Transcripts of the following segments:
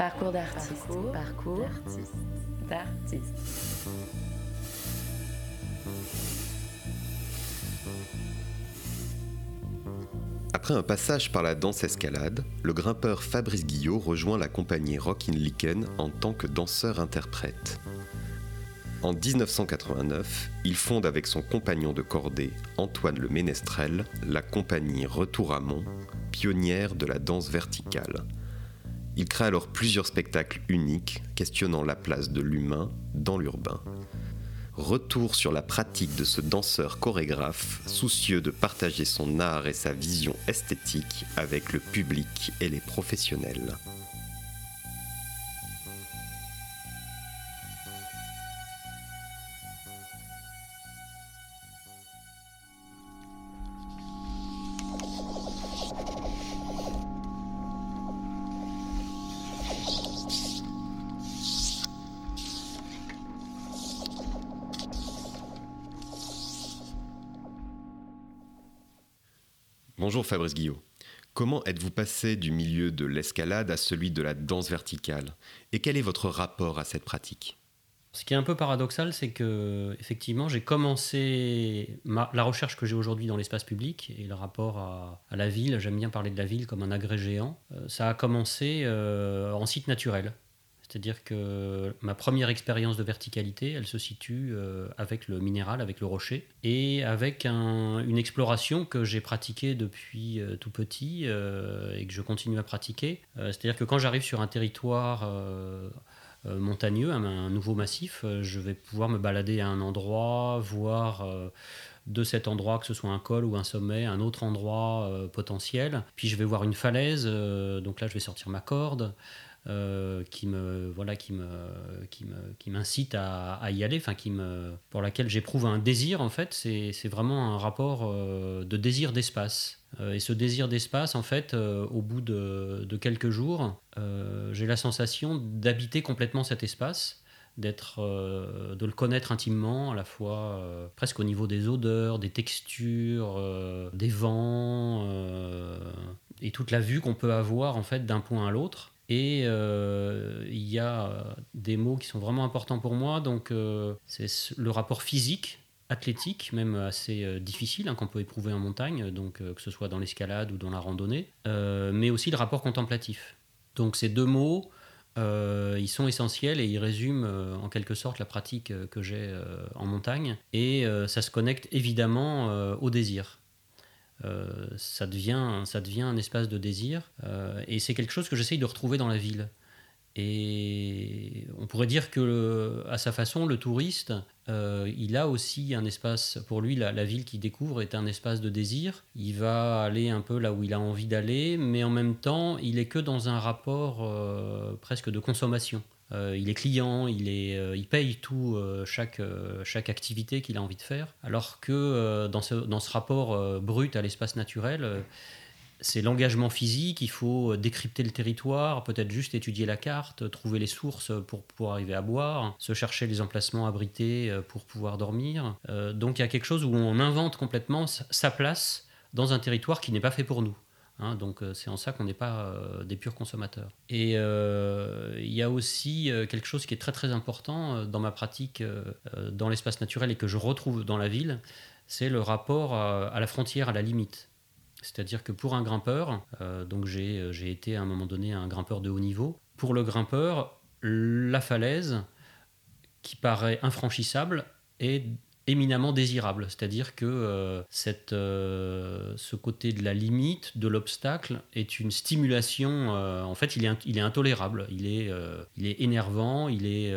Parcours d'artiste. Parcours, d'artiste. Après un passage par la danse escalade, le grimpeur Fabrice Guillot rejoint la compagnie Rockin' Licken en tant que danseur-interprète. En 1989, il fonde avec son compagnon de cordée, Antoine Le Ménestrel, la compagnie Retour à Mont, pionnière de la danse verticale. Il crée alors plusieurs spectacles uniques questionnant la place de l'humain dans l'urbain. Retour sur la pratique de ce danseur chorégraphe, soucieux de partager son art et sa vision esthétique avec le public et les professionnels. Bonjour Fabrice Guillot. Comment êtes-vous passé du milieu de l'escalade à celui de la danse verticale? Et quel est votre rapport à cette pratique? Ce qui est un peu paradoxal, c'est que effectivement, j'ai commencé la recherche que j'ai aujourd'hui dans l'espace public et le rapport à, la ville. J'aime bien parler de la ville comme un agrès géant. Euh, ça a commencé euh, en site naturel. C'est-à-dire que ma première expérience de verticalité, elle se situe euh, avec le minéral, avec le rocher, et avec une exploration que j'ai pratiquée depuis euh, tout petit euh, et que je continue à pratiquer. C'est-à-dire que quand j'arrive sur un territoire montagneux, un, nouveau massif, je vais pouvoir me balader à un endroit, voir de cet endroit, que ce soit un col ou un sommet, un autre endroit potentiel. Puis je vais voir une falaise, donc là je vais sortir ma corde. Euh, qui me voilà qui me qui me qui m'incite à, y aller enfin qui me pour laquelle j'éprouve un désir en fait. C'est, vraiment un rapport euh, de désir d'espace. Euh, et ce désir d'espace en fait au bout de, de quelques jours j'ai la sensation d'habiter complètement cet espace d'être de le connaître intimement à la fois presque au niveau des odeurs des textures des vents et toute la vue qu'on peut avoir en fait d'un point à l'autre et euh, il y a des mots qui sont vraiment importants pour moi. Donc, euh, c'est le rapport physique, athlétique, même assez euh, difficile, hein, qu'on peut éprouver en montagne, donc que ce soit dans l'escalade ou dans la randonnée, mais aussi le rapport contemplatif. Donc, ces deux mots, ils sont essentiels et ils résument en quelque sorte la pratique que j'ai en montagne. Et ça se connecte évidemment au désir. Euh, ça, devient, ça devient un espace de désir. Euh, et c'est quelque chose que j'essaye de retrouver dans la ville. Et on pourrait dire que, à sa façon, le touriste, euh, il a aussi un espace, pour lui, la, ville qu'il découvre est un espace de désir. Il va aller un peu là où il a envie d'aller, mais en même temps, il est que dans un rapport presque de consommation. Euh, il est client, il, est, euh, il paye tout, euh, chaque, chaque activité qu'il a envie de faire. Alors que dans, ce, dans ce rapport brut à l'espace naturel, c'est l'engagement physique, il faut décrypter le territoire, peut-être juste étudier la carte, trouver les sources pour pouvoir arriver à boire, se chercher les emplacements abrités pour pouvoir dormir. donc il y a quelque chose où on invente complètement sa place dans un territoire qui n'est pas fait pour nous. Hein, donc euh, c'est en ça qu'on n'est pas euh, des purs consommateurs. Et euh, il y a aussi quelque chose qui est très très important dans ma pratique dans l'espace naturel et que je retrouve dans la ville, c'est le rapport à, la frontière, à la limite. C'est-à-dire que pour un grimpeur, donc j'ai été à un moment donné un grimpeur de haut niveau, pour le grimpeur, la falaise qui paraît infranchissable est éminemment désirable. C'est-à-dire que euh, cette, euh, ce côté de la limite, de l'obstacle, est une stimulation. Euh, en fait, il est, il est intolérable, il est, il est énervant, il est,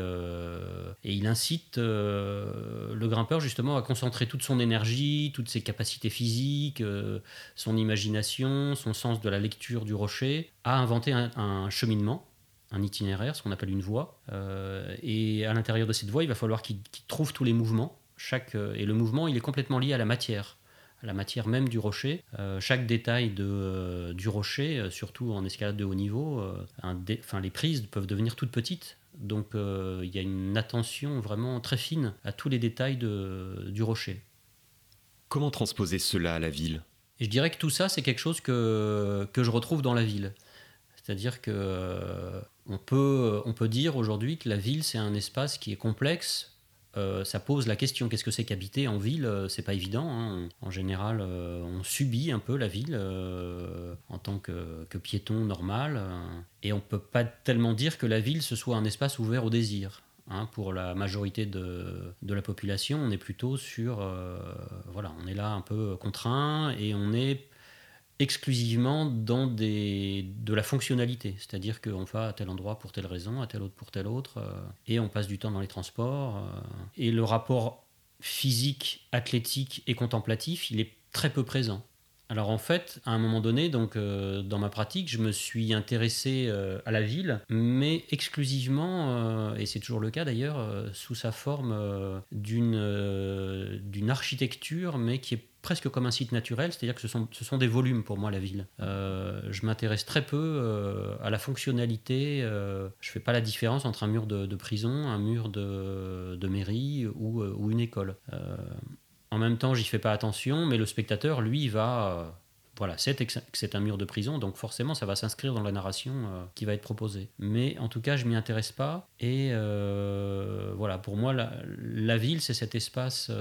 et il incite le grimpeur justement à concentrer toute son énergie, toutes ses capacités physiques, son imagination, son sens de la lecture du rocher, à inventer un, cheminement un itinéraire, ce qu'on appelle une voie. et à l'intérieur de cette voie, il va falloir qu'il trouve tous les mouvements chaque, euh, et le mouvement, il est complètement lié à la matière, à la matière même du rocher. Euh, chaque détail de, euh, du rocher, surtout en escalade de haut niveau, enfin, les prises peuvent devenir toutes petites. Donc il y a une attention vraiment très fine à tous les détails de, du rocher. Comment transposer cela à la ville? Je dirais que tout ça, c'est quelque chose que, que je retrouve dans la ville. C'est-à-dire que On peut, on peut dire aujourd'hui que la ville, c'est un espace qui est complexe. Euh, ça pose la question qu'est-ce que c'est qu'habiter en ville? C'est pas évident. hein. En général, euh, on subit un peu la ville euh, en tant que, piéton normal. euh, et on peut pas tellement dire que la ville ce soit un espace ouvert au désir. hein. pour la majorité de, la population, on est plutôt sur. euh, voilà, on est là un peu contraint et on est exclusivement dans des, de la fonctionnalité, c'est-à-dire qu'on va à tel endroit pour telle raison, à tel autre pour telle autre, euh, et on passe du temps dans les transports. euh, et le rapport physique, athlétique et contemplatif, il est très peu présent. Alors en fait, à un moment donné, donc euh, dans ma pratique, je me suis intéressé euh, à la ville, mais exclusivement, euh, et c'est toujours le cas d'ailleurs, sous sa forme d'une d'une architecture, mais qui est presque comme un site naturel, c'est-à-dire que ce sont, ce sont des volumes pour moi la ville. Je m'intéresse très peu à la fonctionnalité, je fais pas la différence entre un mur de, de prison, un mur de, de mairie ou, ou une école. En même temps, j'y fais pas attention, mais le spectateur, lui, va. euh, voilà, c'est un mur de prison, donc forcément, ça va s'inscrire dans la narration euh, qui va être proposée. Mais en tout cas, je m'y intéresse pas. Et euh, voilà, pour moi, la, ville, c'est cet espace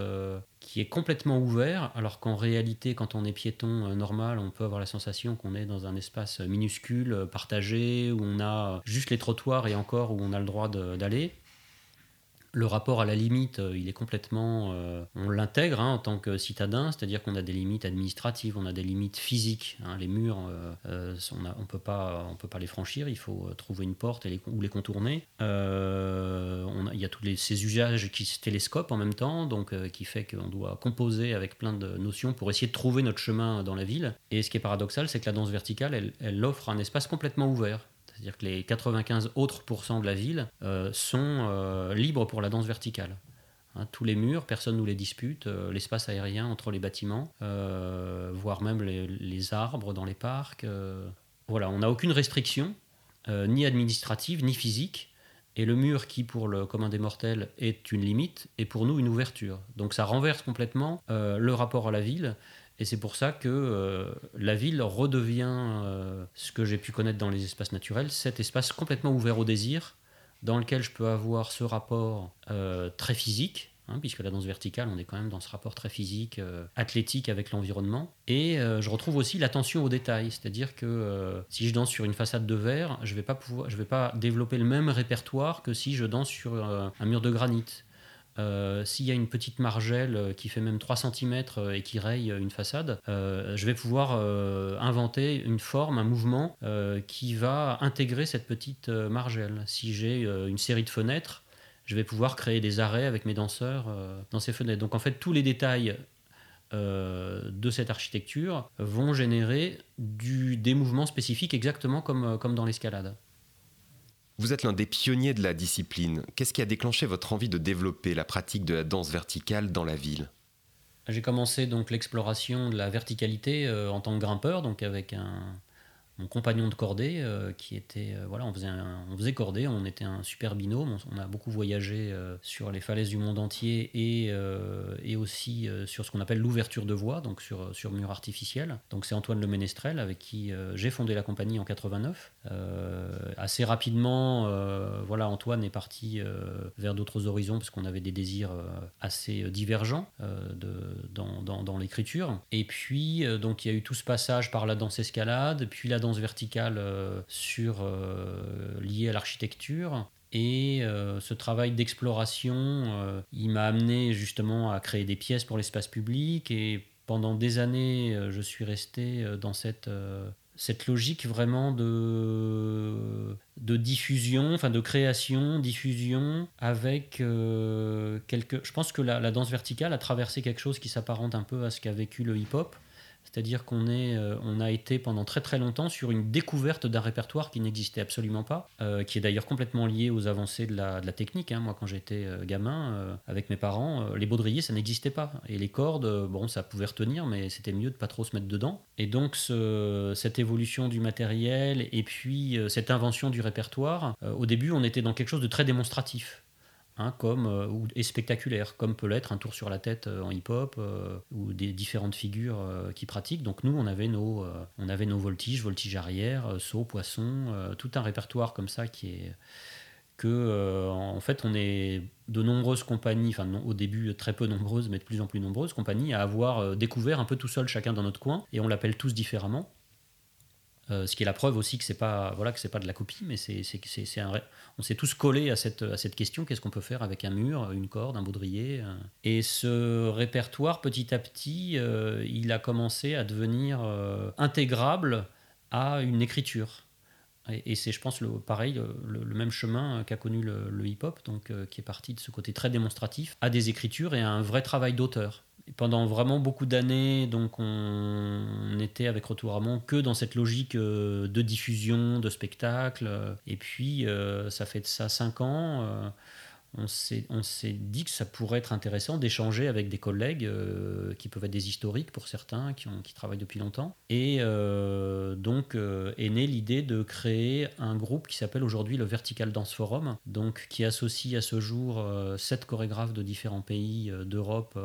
qui est complètement ouvert, alors qu'en réalité, quand on est piéton normal, on peut avoir la sensation qu'on est dans un espace minuscule, partagé, où on a juste les trottoirs et encore où on a le droit d'aller. Le rapport à la limite, euh, il est complètement. euh, on l'intègre hein, en tant que citadin, c'est-à-dire qu'on a des limites administratives, on a des limites physiques. hein, les murs, euh, on on peut pas, on peut pas les franchir. Il faut trouver une porte ou les contourner. On il y a tous ces usages qui se télescopent en même temps, donc qui fait qu'on doit composer avec plein de notions pour essayer de trouver notre chemin dans la ville. Et ce qui est paradoxal, c'est que la danse verticale, elle offre un espace complètement ouvert. C'est-à-dire que les 95 autres pourcents de la ville euh, sont euh, libres pour la danse verticale. Hein, tous les murs, personne ne nous les dispute, euh, l'espace aérien entre les bâtiments, voire même les, arbres dans les parcs. voilà, on n'a aucune restriction, ni administrative, ni physique. Et le mur qui, pour le commun des mortels, est une limite, est pour nous une ouverture. Donc ça renverse complètement le rapport à la ville. Et c'est pour ça que euh, la ville redevient euh, ce que j'ai pu connaître dans les espaces naturels, cet espace complètement ouvert au désir, dans lequel je peux avoir ce rapport euh, très physique, hein, puisque la danse verticale, on est quand même dans ce rapport très physique, athlétique avec l'environnement. Et je retrouve aussi l'attention aux détails, c'est-à-dire que si je danse sur une façade de verre, je ne vais, vais pas développer le même répertoire que si je danse sur un mur de granit. Euh, S'il y a une petite margelle euh, qui fait même 3 cm et qui raye euh, une façade, euh, je vais pouvoir euh, inventer une forme, un mouvement euh, qui va intégrer cette petite euh, margelle. Si j'ai euh, une série de fenêtres, je vais pouvoir créer des arrêts avec mes danseurs euh, dans ces fenêtres. Donc en fait, tous les détails euh, de cette architecture vont générer du, des mouvements spécifiques exactement euh, comme dans l'escalade. Vous êtes l'un des pionniers de la discipline. Qu'est-ce qui a déclenché votre envie de développer la pratique de la danse verticale dans la ville? J'ai commencé donc l'exploration de la verticalité euh, en tant que grimpeur, donc avec un, mon compagnon de cordée euh, qui était euh, voilà on faisait un- on faisait cordée on était un super binôme on, a beaucoup voyagé euh, sur les falaises du monde entier et, et aussi sur ce qu'on appelle l'ouverture de voie donc sur, sur mur artificiel. Donc c'est Antoine Le Ménestrel avec qui j'ai fondé la compagnie en 89 Euh, assez rapidement voilà Antoine est parti vers d'autres horizons parce qu'on avait des désirs assez divergents dans, dans, l'écriture. Et puis donc il y a eu tout ce passage par la danse escalade puis la danse verticale euh, sur euh, liée à l'architecture et euh, ce travail d'exploration, il m'a amené justement à créer des pièces pour l'espace public. Et pendant des années, je suis resté dans cette, cette logique vraiment de, de diffusion, enfin de création, diffusion, avec quelque... Je pense que la danse verticale a traversé quelque chose qui s'apparente un peu à ce qu'a vécu le hip-hop. C'est-à-dire qu'on est, euh, on a été pendant très très longtemps sur une découverte d'un répertoire qui n'existait absolument pas, euh, qui est d'ailleurs complètement lié aux avancées de la, de la technique. hein. Moi, quand j'étais euh, gamin, avec mes parents, les baudriers, ça n'existait pas. Et les cordes, bon, ça pouvait retenir, mais c'était mieux de pas trop se mettre dedans. Et donc, ce- cette évolution du matériel et puis cette invention du répertoire, au début, on était dans quelque chose de très démonstratif. Hein, comme, ou, et spectaculaire, comme peut l'être un tour sur la tête en hip-hop ou des différentes figures qui pratiquent. Donc nous, on avait nos, on avait nos voltiges, voltiges arrière, saut, poisson, tout un répertoire comme ça qui est que en fait on est de nombreuses compagnies, enfin au début très peu nombreuses, mais de plus en plus nombreuses compagnies à avoir découvert un peu tout seul chacun dans notre coin, et on l'appelle tous différemment. Euh, ce qui est la preuve aussi que c'est pas voilà que c'est pas de la copie, mais c'est on s'est tous collés à cette à cette question qu'est-ce qu'on peut faire avec un mur, une corde, un baudrier. Euh. Et ce répertoire petit à petit, euh, il a commencé à devenir intégrable à une écriture. Et, c'est, je pense, le, pareil, le, même chemin qu'a connu le, le hip-hop, donc qui est parti de ce côté très démonstratif, à des écritures et à un vrai travail d'auteur pendant vraiment beaucoup d'années, donc on, était avec Retour à que dans cette logique euh, de diffusion, de spectacle. Et puis, euh, ça fait ça cinq ans. On s'est dit que ça pourrait être intéressant d'échanger avec des collègues euh, qui peuvent être des historiques pour certains, qui, ont, travaillent depuis longtemps. Et euh, donc euh, est née l'idée de créer un groupe qui s'appelle aujourd'hui le Vertical Dance Forum, donc qui associe à ce jour sept chorégraphes de différents pays d'Europe,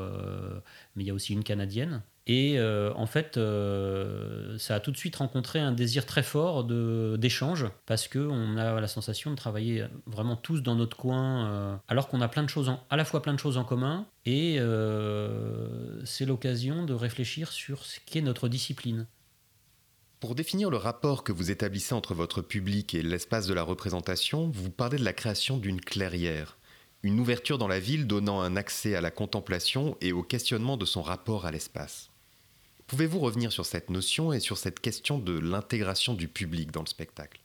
mais il y a aussi une canadienne. Et euh, en fait, euh, ça a tout de suite rencontré un désir très fort d'échange, parce qu'on a la sensation de travailler vraiment tous dans notre coin, euh, alors qu'on a plein de choses à la fois plein de choses en commun, et c'est l'occasion de réfléchir sur ce qu'est notre discipline. Pour définir le rapport que vous établissez entre votre public et l'espace de la représentation, vous parlez de la création d'une clairière, une ouverture dans la ville donnant un accès à la contemplation et au questionnement de son rapport à l'espace. Pouvez-vous revenir sur cette notion et sur cette question de l'intégration du public dans le spectacle?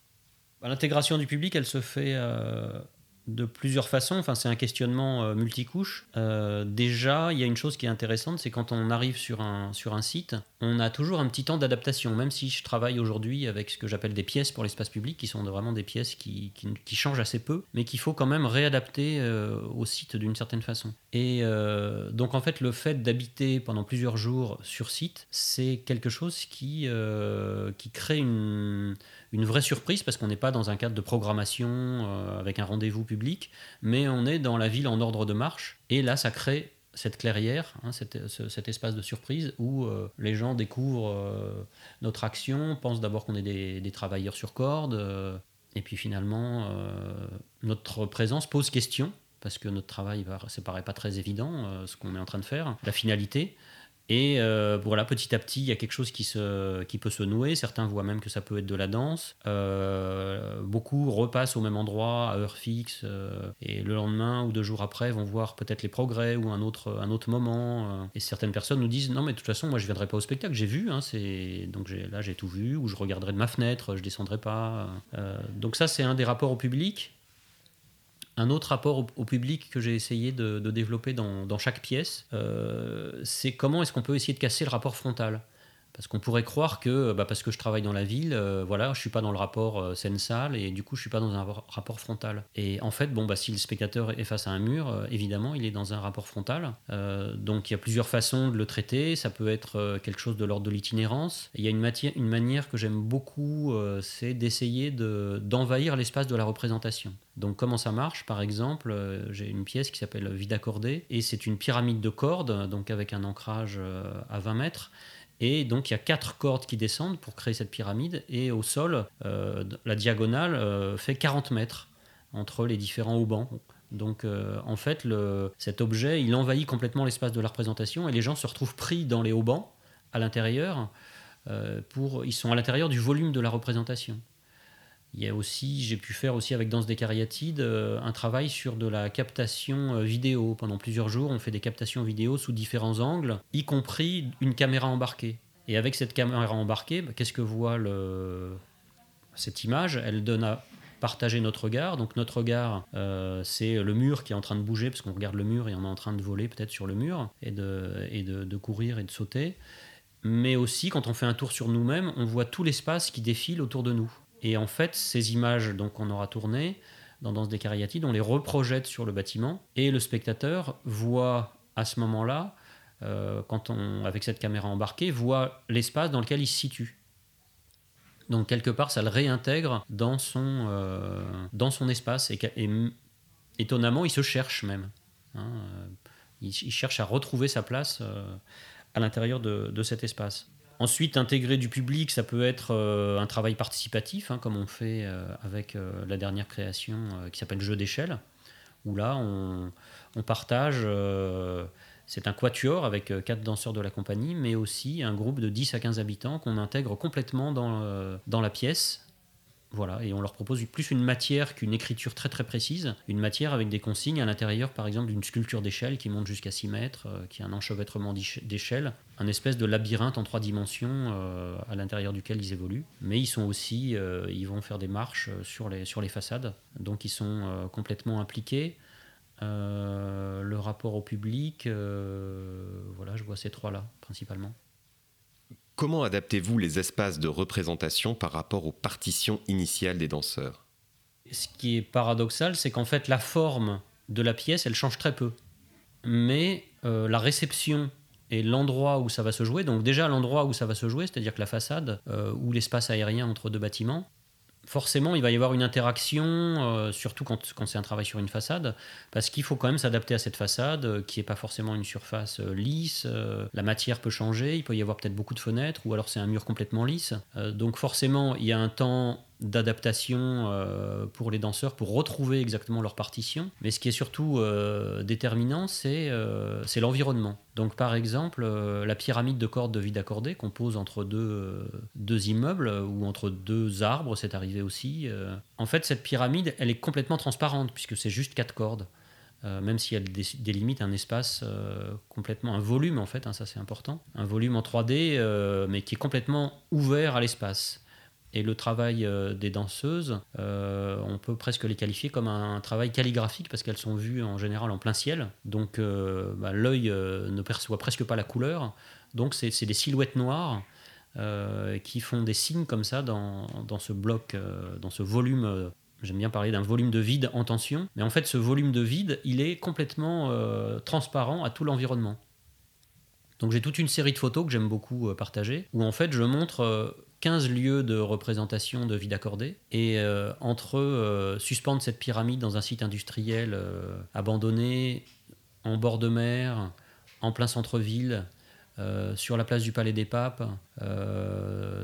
Bah, L'intégration du public, elle se fait euh, de plusieurs façons. Enfin, c'est un questionnement euh, multicouche. Euh, déjà, il y a une chose qui est intéressante, c'est quand on arrive sur un, sur un site, on a toujours un petit temps d'adaptation. Même si je travaille aujourd'hui avec ce que j'appelle des pièces pour l'espace public, qui sont vraiment des pièces qui, qui, changent assez peu, mais qu'il faut quand même réadapter euh, au site d'une certaine façon. Et donc, en fait, le fait d'habiter pendant plusieurs jours sur site, c'est quelque chose qui, qui crée une une vraie surprise parce qu'on n'est pas dans un cadre de programmation euh, avec un rendez-vous public, mais on est dans la ville en ordre de marche. Et là, ça crée cette clairière, hein, cet, espace de surprise où euh, les gens découvrent euh, notre action, pensent d'abord qu'on est des, travailleurs sur corde, et puis finalement, notre présence pose question, parce que notre travail, ne paraît pas très évident, ce qu'on est en train de faire, la finalité. Et euh, voilà, petit à petit, il y a quelque chose qui, se, qui peut se nouer. Certains voient même que ça peut être de la danse. Euh, beaucoup repassent au même endroit, à heure fixe, euh, et le lendemain ou deux jours après vont voir peut-être les progrès ou un autre, un autre moment. et certaines personnes nous disent Non, mais de toute façon, moi je ne viendrai pas au spectacle, j'ai vu. Hein, donc là, j'ai tout vu, ou je regarderai de ma fenêtre, je descendrai pas. donc, ça, c'est un des rapports au public. Un autre rapport au, public que j'ai essayé de, développer dans, chaque pièce, euh, c'est comment est-ce qu'on peut essayer de casser le rapport frontal. Parce qu'on pourrait croire que, bah, parce que je travaille dans la ville, euh, voilà, je suis pas dans le rapport euh, scène-salle et du coup je suis pas dans un rapport frontal. Et en fait, bon, bah, si le spectateur est face à un mur, euh, évidemment, il est dans un rapport frontal. donc il y a plusieurs façons de le traiter. Ça peut être quelque chose de l'ordre de l'itinérance. Il y a une, manière que j'aime beaucoup, c'est d'essayer de, d'envahir l'espace de la représentation. Donc comment ça marche? Par exemple, j'ai une pièce qui s'appelle Vide accordé et c'est une pyramide de cordes, donc avec un ancrage à 20 mètres. Et donc il y a quatre cordes qui descendent pour créer cette pyramide. Et au sol, euh, la diagonale euh, fait 40 mètres entre les différents haubans. Donc euh, en fait, cet objet, il envahit complètement l'espace de la représentation et les gens se retrouvent pris dans les haubans à l'intérieur. pour, ils sont à l'intérieur du volume de la représentation. Il y a aussi, j'ai pu faire aussi avec Danse des Cariatides euh, un travail sur de la captation euh, vidéo. Pendant plusieurs jours, on fait des captations vidéo sous différents angles, y compris une caméra embarquée. Et avec cette caméra embarquée, bah, qu'est-ce que voit le... cette image? Elle donne à partager notre regard. Donc notre regard, euh, c'est le mur qui est en train de bouger, parce qu'on regarde le mur et on est en train de voler peut-être sur le mur, et, de, et de courir et de sauter. Mais aussi, quand on fait un tour sur nous-mêmes, on voit tout l'espace qui défile autour de nous. Et en fait, ces images donc qu'on aura tournées dans Danse des Cariatides, on les reprojette sur le bâtiment et le spectateur voit à ce moment-là, euh, quand on, avec cette caméra embarquée, voit l'espace dans lequel il se situe. Donc quelque part, ça le réintègre dans son, euh, dans son espace et, étonnamment, il se cherche même. Hein, il, cherche à retrouver sa place à l'intérieur de, cet espace. Ensuite, intégrer du public, ça peut être un travail participatif, hein, comme on fait avec la dernière création qui s'appelle Jeu d'échelle, où là, on, partage c'est un quatuor avec euh, quatre danseurs de la compagnie, mais aussi un groupe de 10 à 15 habitants qu'on intègre complètement euh, dans la pièce. Voilà, et on leur propose plus une matière qu'une écriture très très précise, une matière avec des consignes à l'intérieur, par exemple, d'une sculpture d'échelle qui monte jusqu'à 6 mètres, euh, qui a un enchevêtrement d'échelle, un espèce de labyrinthe en trois dimensions à l'intérieur duquel ils évoluent. Mais ils sont aussi, ils vont faire des marches sur les, sur les façades, donc ils sont complètement impliqués. Euh, le rapport au public, euh, voilà, je vois ces trois-là principalement. Comment adaptez-vous les espaces de représentation par rapport aux partitions initiales des danseurs? Ce qui est paradoxal, c'est qu'en fait la forme de la pièce, elle change très peu. Mais euh, la réception et l'endroit où ça va se jouer, donc déjà l'endroit où ça va se jouer, c'est-à-dire que la façade ou l'espace aérien entre deux bâtiments, forcément, il va y avoir une interaction, euh, surtout quand, c'est un travail sur une façade, parce qu'il faut quand même s'adapter à cette façade, euh, qui n'est pas forcément une surface euh, lisse. la matière peut changer, il peut y avoir peut-être beaucoup de fenêtres, ou alors c'est un mur complètement lisse. donc forcément, il y a un temps d'adaptation euh, pour les danseurs pour retrouver exactement leur partition. Mais ce qui est surtout euh, déterminant, euh, c'est l'environnement. Donc par exemple, la pyramide de cordes de vide accordée qu'on pose entre deux, deux immeubles ou entre deux arbres, c'est arrivé aussi. en fait, cette pyramide, elle est complètement transparente puisque c'est juste quatre cordes. même si elle délimite un espace complètement, un volume en fait, hein, ça c'est important, un volume en 3D, mais qui est complètement ouvert à l'espace. Et le travail euh, des danseuses, euh, on peut presque les qualifier comme un travail calligraphique parce qu'elles sont vues en général en plein ciel. Donc euh, bah, l'œil ne perçoit presque pas la couleur. Donc c'est des silhouettes noires qui font des signes comme ça dans, dans ce bloc, dans ce volume. J'aime bien parler d'un volume de vide en tension. Mais en fait, ce volume de vide, il est complètement transparent à tout l'environnement. Donc j'ai toute une série de photos que j'aime beaucoup partager, où en fait je montre 15 lieux de représentation de vie accordée. Et euh, entre eux, suspendre cette pyramide dans un site industriel euh, abandonné, en bord de mer, en plein centre-ville, euh, sur la place du Palais des Papes,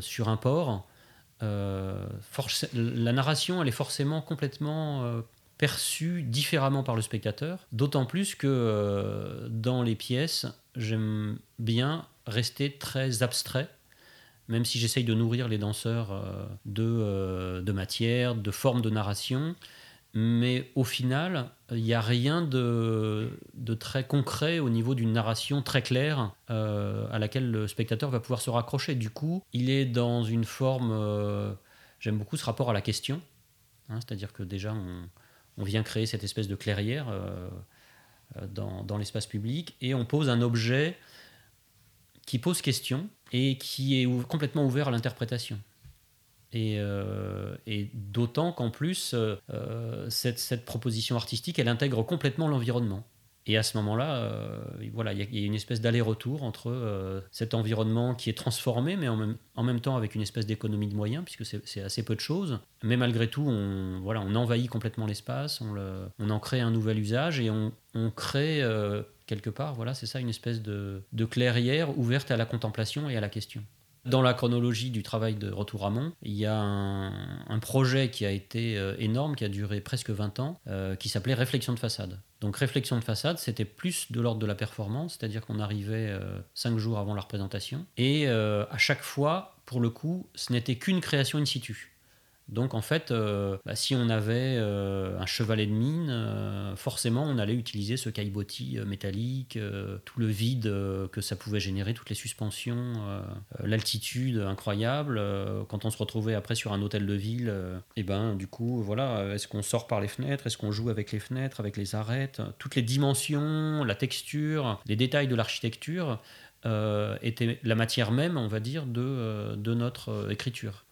sur un port, la narration, elle est forcément complètement perçue différemment par le spectateur, d'autant plus que dans les pièces, j'aime bien rester très abstrait même si j'essaye de nourrir les danseurs euh, de, euh, de matière, de formes de narration. Mais au final, il n'y a rien de, très concret au niveau d'une narration très claire euh, à laquelle le spectateur va pouvoir se raccrocher. Du coup, il est dans une forme... J'aime beaucoup ce rapport à la question. Hein, c'est-à-dire que déjà, on, vient créer cette espèce de clairière dans l'espace public et on pose un objet qui pose question et qui est complètement ouvert à l'interprétation. Et, euh, d'autant qu'en plus, euh, euh, cette, proposition artistique, elle intègre complètement l'environnement. Et à ce moment-là, voilà, il y, a une espèce d'aller-retour entre cet environnement qui est transformé, mais en même, temps avec une espèce d'économie de moyens, puisque c'est assez peu de choses. Mais malgré tout, on, voilà, on envahit complètement l'espace, on, en crée un nouvel usage et on, crée quelque part, voilà, c'est ça, une espèce de, clairière ouverte à la contemplation et à la question. Dans la chronologie du travail de Retour à Mont, il y a un, projet qui a été euh, énorme, qui a duré presque 20 ans, euh, qui s'appelait Réflexion de façade. Donc Réflexion de façade, c'était plus de l'ordre de la performance, c'est-à-dire qu'on arrivait 5 euh, jours avant la représentation, et à chaque fois, pour le coup, ce n'était qu'une création in situ. Donc en fait, euh, bah, si on avait euh, un chevalet de mine, euh, forcément on allait utiliser ce caillebotis métallique, tout le vide que ça pouvait générer, toutes les suspensions, l'altitude incroyable. quand on se retrouvait après sur un hôtel de ville, et ben du coup voilà, est-ce qu'on sort par les fenêtres, est-ce qu'on joue avec les fenêtres, avec les arêtes, toutes les dimensions, la texture, les détails de l'architecture. étaient la matière même, on va dire, de notre écriture.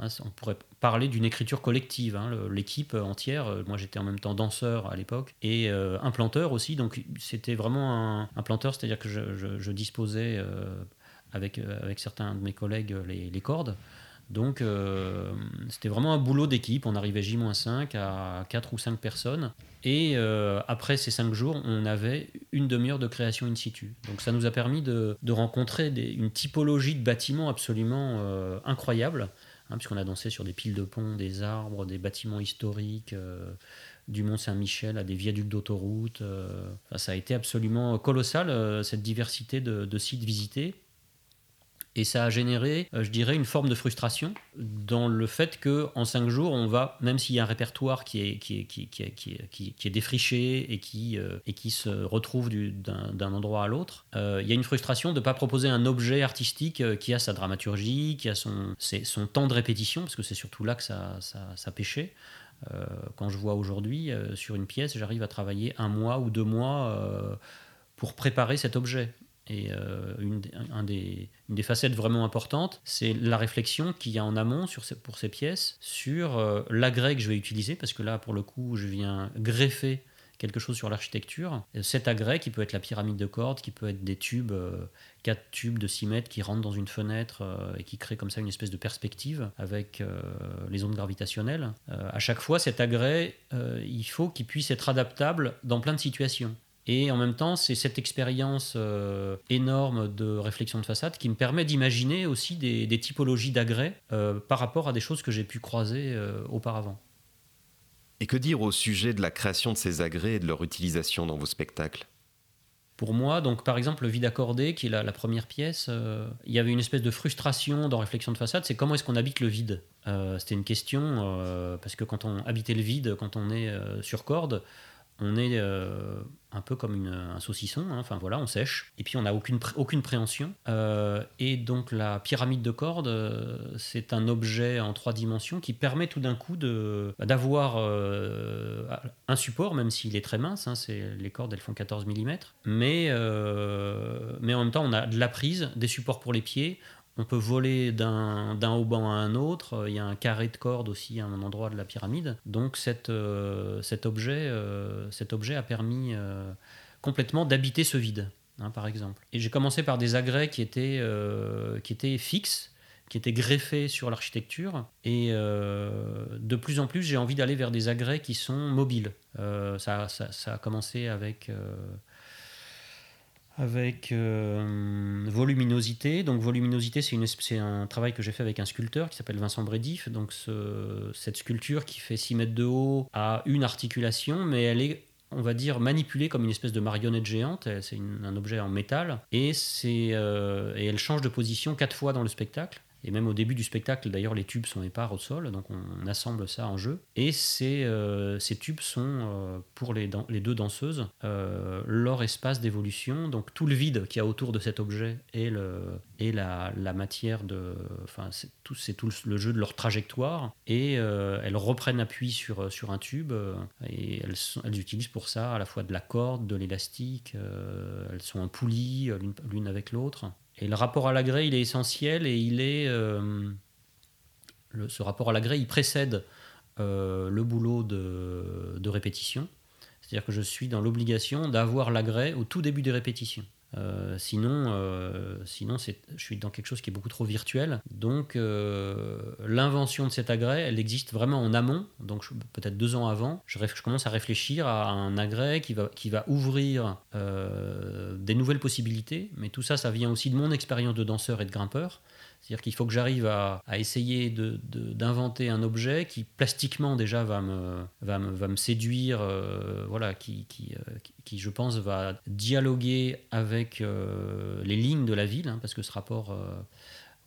Hein, on pourrait parler d'une écriture collective. Hein, l'équipe entière, euh, moi j'étais en même temps danseur à l'époque et euh, implanteur aussi, donc c'était vraiment un, planteur, c'est-à-dire que je, disposais euh, avec, avec certains de mes collègues les, cordes. Donc euh, c'était vraiment un boulot d'équipe. On arrivait J-5 à 4 ou 5 personnes. Et euh, après ces 5 jours, on avait une demi-heure de création in situ. Donc ça nous a permis de, rencontrer une typologie de bâtiments absolument euh, incroyable, hein, puisqu'on a dansé sur des piles de ponts, des arbres, des bâtiments historiques du Mont Saint-Michel à des viaducs d'autoroute. ça a été absolument colossal, cette diversité de sites visités. Et ça a généré, euh, je dirais, une forme de frustration dans le fait que en cinq jours, on va, même s'il y a un répertoire qui est, qui est, qui, est défriché et qui, euh, et qui se retrouve d'un endroit à l'autre, euh, il y a une frustration de ne pas proposer un objet artistique qui a sa dramaturgie, qui a son, son temps de répétition, parce que c'est surtout là que ça, ça, ça pêchait. quand je vois aujourd'hui, sur une pièce, j'arrive à travailler un mois ou deux mois pour préparer cet objet. Et une, un des, des, facettes vraiment importantes, c'est la réflexion qu'il y a en amont sur pour ces pièces sur euh, l'agrès que je vais utiliser, parce que là, pour le coup, je viens greffer quelque chose sur l'architecture. Cet agrès qui peut être la pyramide de cordes, qui peut être des tubes, euh, quatre tubes de 6 mètres qui rentrent dans une fenêtre et qui créent comme ça une espèce de perspective avec les ondes gravitationnelles. à chaque fois, cet agrès, il faut qu'il puisse être adaptable dans plein de situations. Et en même temps, c'est cette expérience euh, énorme de réflexion de façade qui me permet d'imaginer aussi des, typologies d'agrès euh, par rapport à des choses que j'ai pu croiser euh, auparavant. Et que dire au sujet de la création de ces agrès et de leur utilisation dans vos spectacles? Pour moi, donc par exemple le vide accordé, qui est la, première pièce, il y avait une espèce de frustration dans Réflexion de façade, c'est comment est-ce qu'on habite le vide C'était une question, parce que quand on habitait le vide, quand on est sur corde, on est un peu comme un saucisson, hein. enfin voilà, on sèche, et puis on n'a aucune, aucune préhension. Euh, et donc la pyramide de cordes, euh, c'est un objet en trois dimensions qui permet tout d'un coup bah, d'avoir un support, même s'il est très mince, hein, les cordes elles font 14 mm, mais, mais en même temps on a de la prise, des supports pour les pieds, on peut voler d'un haut-banc à un autre. Il y a un carré de corde aussi à un endroit de la pyramide. Donc euh, cet, objet, euh, cet objet a permis euh, complètement d'habiter ce vide, hein, par exemple. Et j'ai commencé par des agrès qui étaient, fixes qui étaient greffés sur l'architecture. Et de plus en plus, j'ai envie d'aller vers des agrès qui sont mobiles. Ça, a commencé avec avec euh, voluminosité. Donc voluminosité, c'est un travail que j'ai fait avec un sculpteur qui s'appelle Vincent Brédif. Donc cette sculpture qui fait 6 mètres de haut a une articulation, mais elle est on va dire manipulée comme une espèce de marionnette géante. C'est un objet en métal et, euh, et elle change de position quatre fois dans le spectacle. Et même au début du spectacle, d'ailleurs, les tubes sont épars au sol, donc on, assemble ça en jeu. Et ces, euh, tubes sont, euh, pour les, deux danseuses, euh, leur espace d'évolution. Donc tout le vide qu'il y a autour de cet objet et, la, matière de. Enfin, c'est tout, le, jeu de leur trajectoire. Et elles reprennent appui sur, sur un tube. et elles, elles, utilisent pour ça à la fois de la corde, de l'élastique. elles sont en poulie l'une avec l'autre. Et le rapport à l'agré, il est essentiel et il est. Euh, ce rapport à l'agré, il précède euh, le boulot de, de répétition. C'est-à-dire que je suis dans l'obligation d'avoir l'agré au tout début des répétitions. Euh, sinon, euh, je suis dans quelque chose qui est beaucoup trop virtuel. Donc, euh, l'invention de cet agrès, elle existe vraiment en amont. Donc, peut-être deux ans avant, je, commence à réfléchir à un agrès qui va, qui va ouvrir des nouvelles possibilités. Mais tout ça, ça vient aussi de mon expérience de danseur et de grimpeur. C'est-à-dire qu'il faut que j'arrive à, essayer d'inventer de, un objet qui plastiquement déjà va me, va me, va me séduire, euh, voilà, qui, qui, euh, qui, je pense va dialoguer avec euh, les lignes de la ville, hein, parce que ce rapport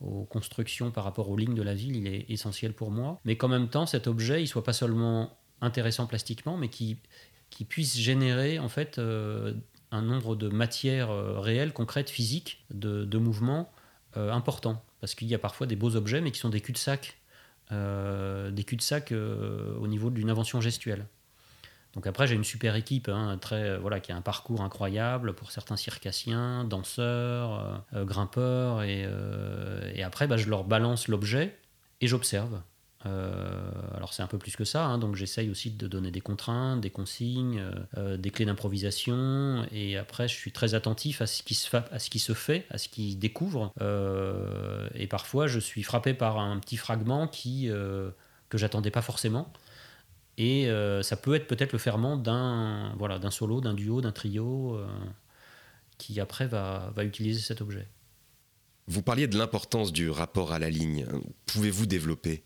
aux constructions par rapport aux lignes de la ville, il est essentiel pour moi. Mais qu'en même temps, cet objet, il soit pas seulement intéressant plastiquement, mais qui, puisse générer en fait un nombre de matières réelles, concrètes, physiques, de, mouvements importants parce qu'il y a parfois des beaux objets, mais qui sont des cul-de-sac, euh, des cul-de-sac euh, au niveau d'une invention gestuelle. Donc après, j'ai une super équipe, hein, très, euh, voilà, qui a un parcours incroyable pour certains circassiens, danseurs, grimpeurs, et, après, bah, je leur balance l'objet et j'observe. alors c'est un peu plus que ça, hein, donc j'essaye aussi de donner des contraintes, des consignes, des clés d'improvisation, et après je suis très attentif à ce qui se, à ce qui se fait, à ce qui découvre, et parfois je suis frappé par un petit fragment qui que j'attendais pas forcément. Et ça peut être peut-être le ferment d'un voilà, d'un solo, d'un duo, d'un trio qui après va, va utiliser cet objet. Vous parliez de l'importance du rapport à la ligne. Pouvez-vous développer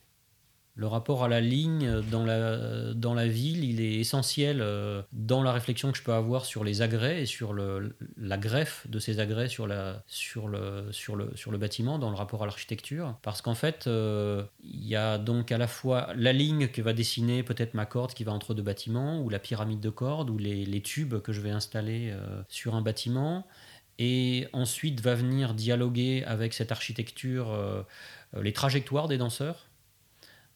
le rapport à la ligne dans la, ville, il est essentiel euh, dans la réflexion que je peux avoir sur les agrès et sur la greffe de ces agrès sur, le, bâtiment, dans le rapport à l'architecture. Parce qu'en fait, euh, il y a donc à la fois la ligne que va dessiner peut-être ma corde qui va entre deux bâtiments, ou la pyramide de cordes, ou les, tubes que je vais installer euh, sur un bâtiment et ensuite va venir dialoguer avec cette architecture les trajectoires des danseurs.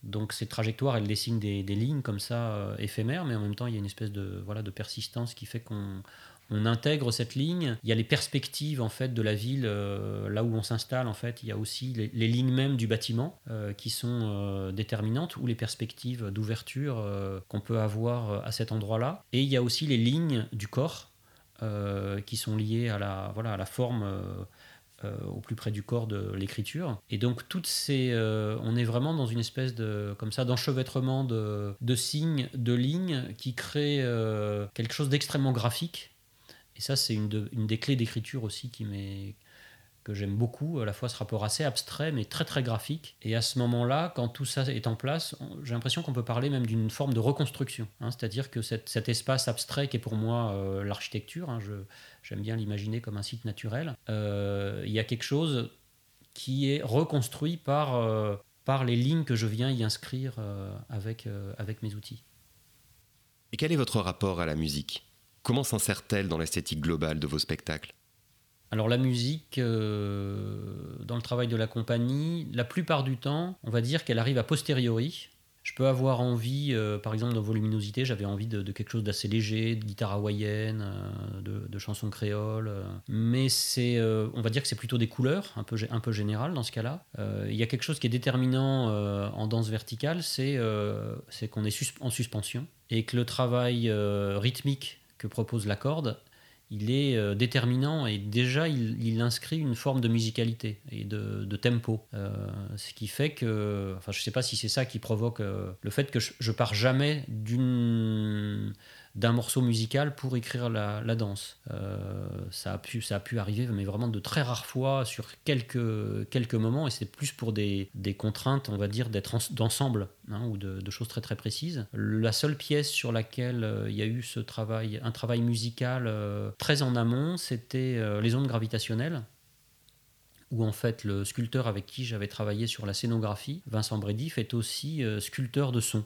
Donc ces trajectoires, elles dessinent des, lignes comme ça euh, éphémères, mais en même temps il y a une espèce de, voilà, de persistance qui fait qu'on on intègre cette ligne. Il y a les perspectives en fait de la ville, euh, là où on s'installe en fait. Il y a aussi les, lignes mêmes du bâtiment qui sont déterminantes ou les perspectives d'ouverture qu'on peut avoir à cet endroit-là. Et il y a aussi les lignes du corps euh, qui sont liées à la, voilà, à la forme euh, euh, au plus près du corps de l'écriture. Et donc toutes ces, on est vraiment dans une espèce de comme ça d'enchevêtrement de, de, signes, de lignes qui crée quelque chose d'extrêmement graphique. Et ça, c'est une, une, des clés d'écriture aussi qui m'est que j'aime beaucoup, à la fois ce rapport assez abstrait mais très très graphique. Et à ce moment-là, quand tout ça est en place, j'ai l'impression qu'on peut parler même d'une forme de reconstruction. Hein. C'est-à-dire que cet, espace abstrait qui est pour moi euh, l'architecture, hein, j'aime bien l'imaginer comme un site naturel, euh, il y a quelque chose qui est reconstruit par, euh, par les lignes que je viens y inscrire avec, avec mes outils. Et quel est votre rapport à la musique? Comment s'insère-t-elle dans l'esthétique globale de vos spectacles? Alors la musique, euh, dans le travail de la compagnie, la plupart du temps, on va dire qu'elle arrive a posteriori. Je peux avoir envie, euh, par exemple dans Voluminosité, j'avais envie de, quelque chose d'assez léger, de guitare hawaïenne, euh, de, chansons créoles. mais c'est, on va dire que c'est plutôt des couleurs, un peu, un peu générales dans ce cas-là. Il y a quelque chose qui est déterminant en danse verticale, c'est, c'est qu'on est en suspension et que le travail rythmique que propose la corde il est euh, déterminant et déjà il, inscrit une forme de musicalité et de, tempo. Euh, ce qui fait que, enfin je ne sais pas si c'est ça qui provoque euh, le fait que je, je pars jamais d'une d'un morceau musical pour écrire la, danse. Euh, ça, a pu, ça a pu arriver, mais vraiment de très rares fois sur quelques, quelques moments, et c'est plus pour des, des, contraintes, on va dire, d'être d'ensemble hein, ou de, choses très très précises. La seule pièce sur laquelle euh, il y a eu ce travail, un travail musical euh, très en amont, c'était les ondes gravitationnelles où en fait le sculpteur avec qui j'avais travaillé sur la scénographie, Vincent Brédif, est aussi sculpteur de son.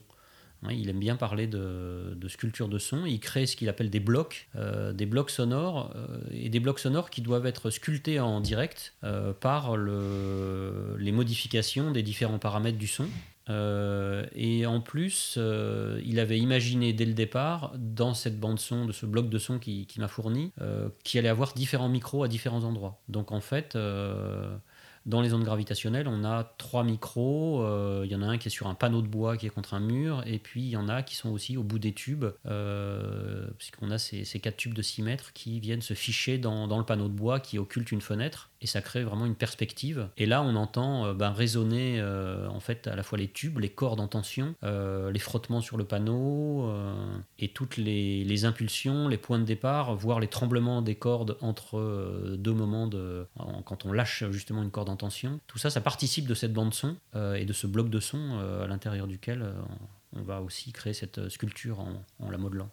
Il aime bien parler de, sculpture de son. Il crée ce qu'il appelle des blocs, euh, des blocs sonores, euh, et des blocs sonores qui doivent être sculptés en direct euh, par les modifications des différents paramètres du son. et en plus, il avait imaginé dès le départ, dans cette bande son, de ce bloc de son qui m'a fourni, qu'il allait avoir différents micros à différents endroits. Donc en fait, dans les ondes gravitationnelles, on a trois micros. Euh, il y en a un qui est sur un panneau de bois qui est contre un mur, et puis il y en a qui sont aussi au bout des tubes, euh, puisqu'on a ces, quatre tubes de 6 mètres qui viennent se ficher dans, le panneau de bois qui occulte une fenêtre et ça crée vraiment une perspective. Et là, on entend euh, ben, résonner euh, en fait à la fois les tubes, les cordes en tension, euh, les frottements sur le panneau et toutes les, impulsions, les points de départ, voire les tremblements des cordes entre deux moments de quand on lâche justement une corde en tension. Tout ça, ça participe de cette bande son et de ce bloc de son à l'intérieur duquel on va aussi créer cette sculpture en la modelant.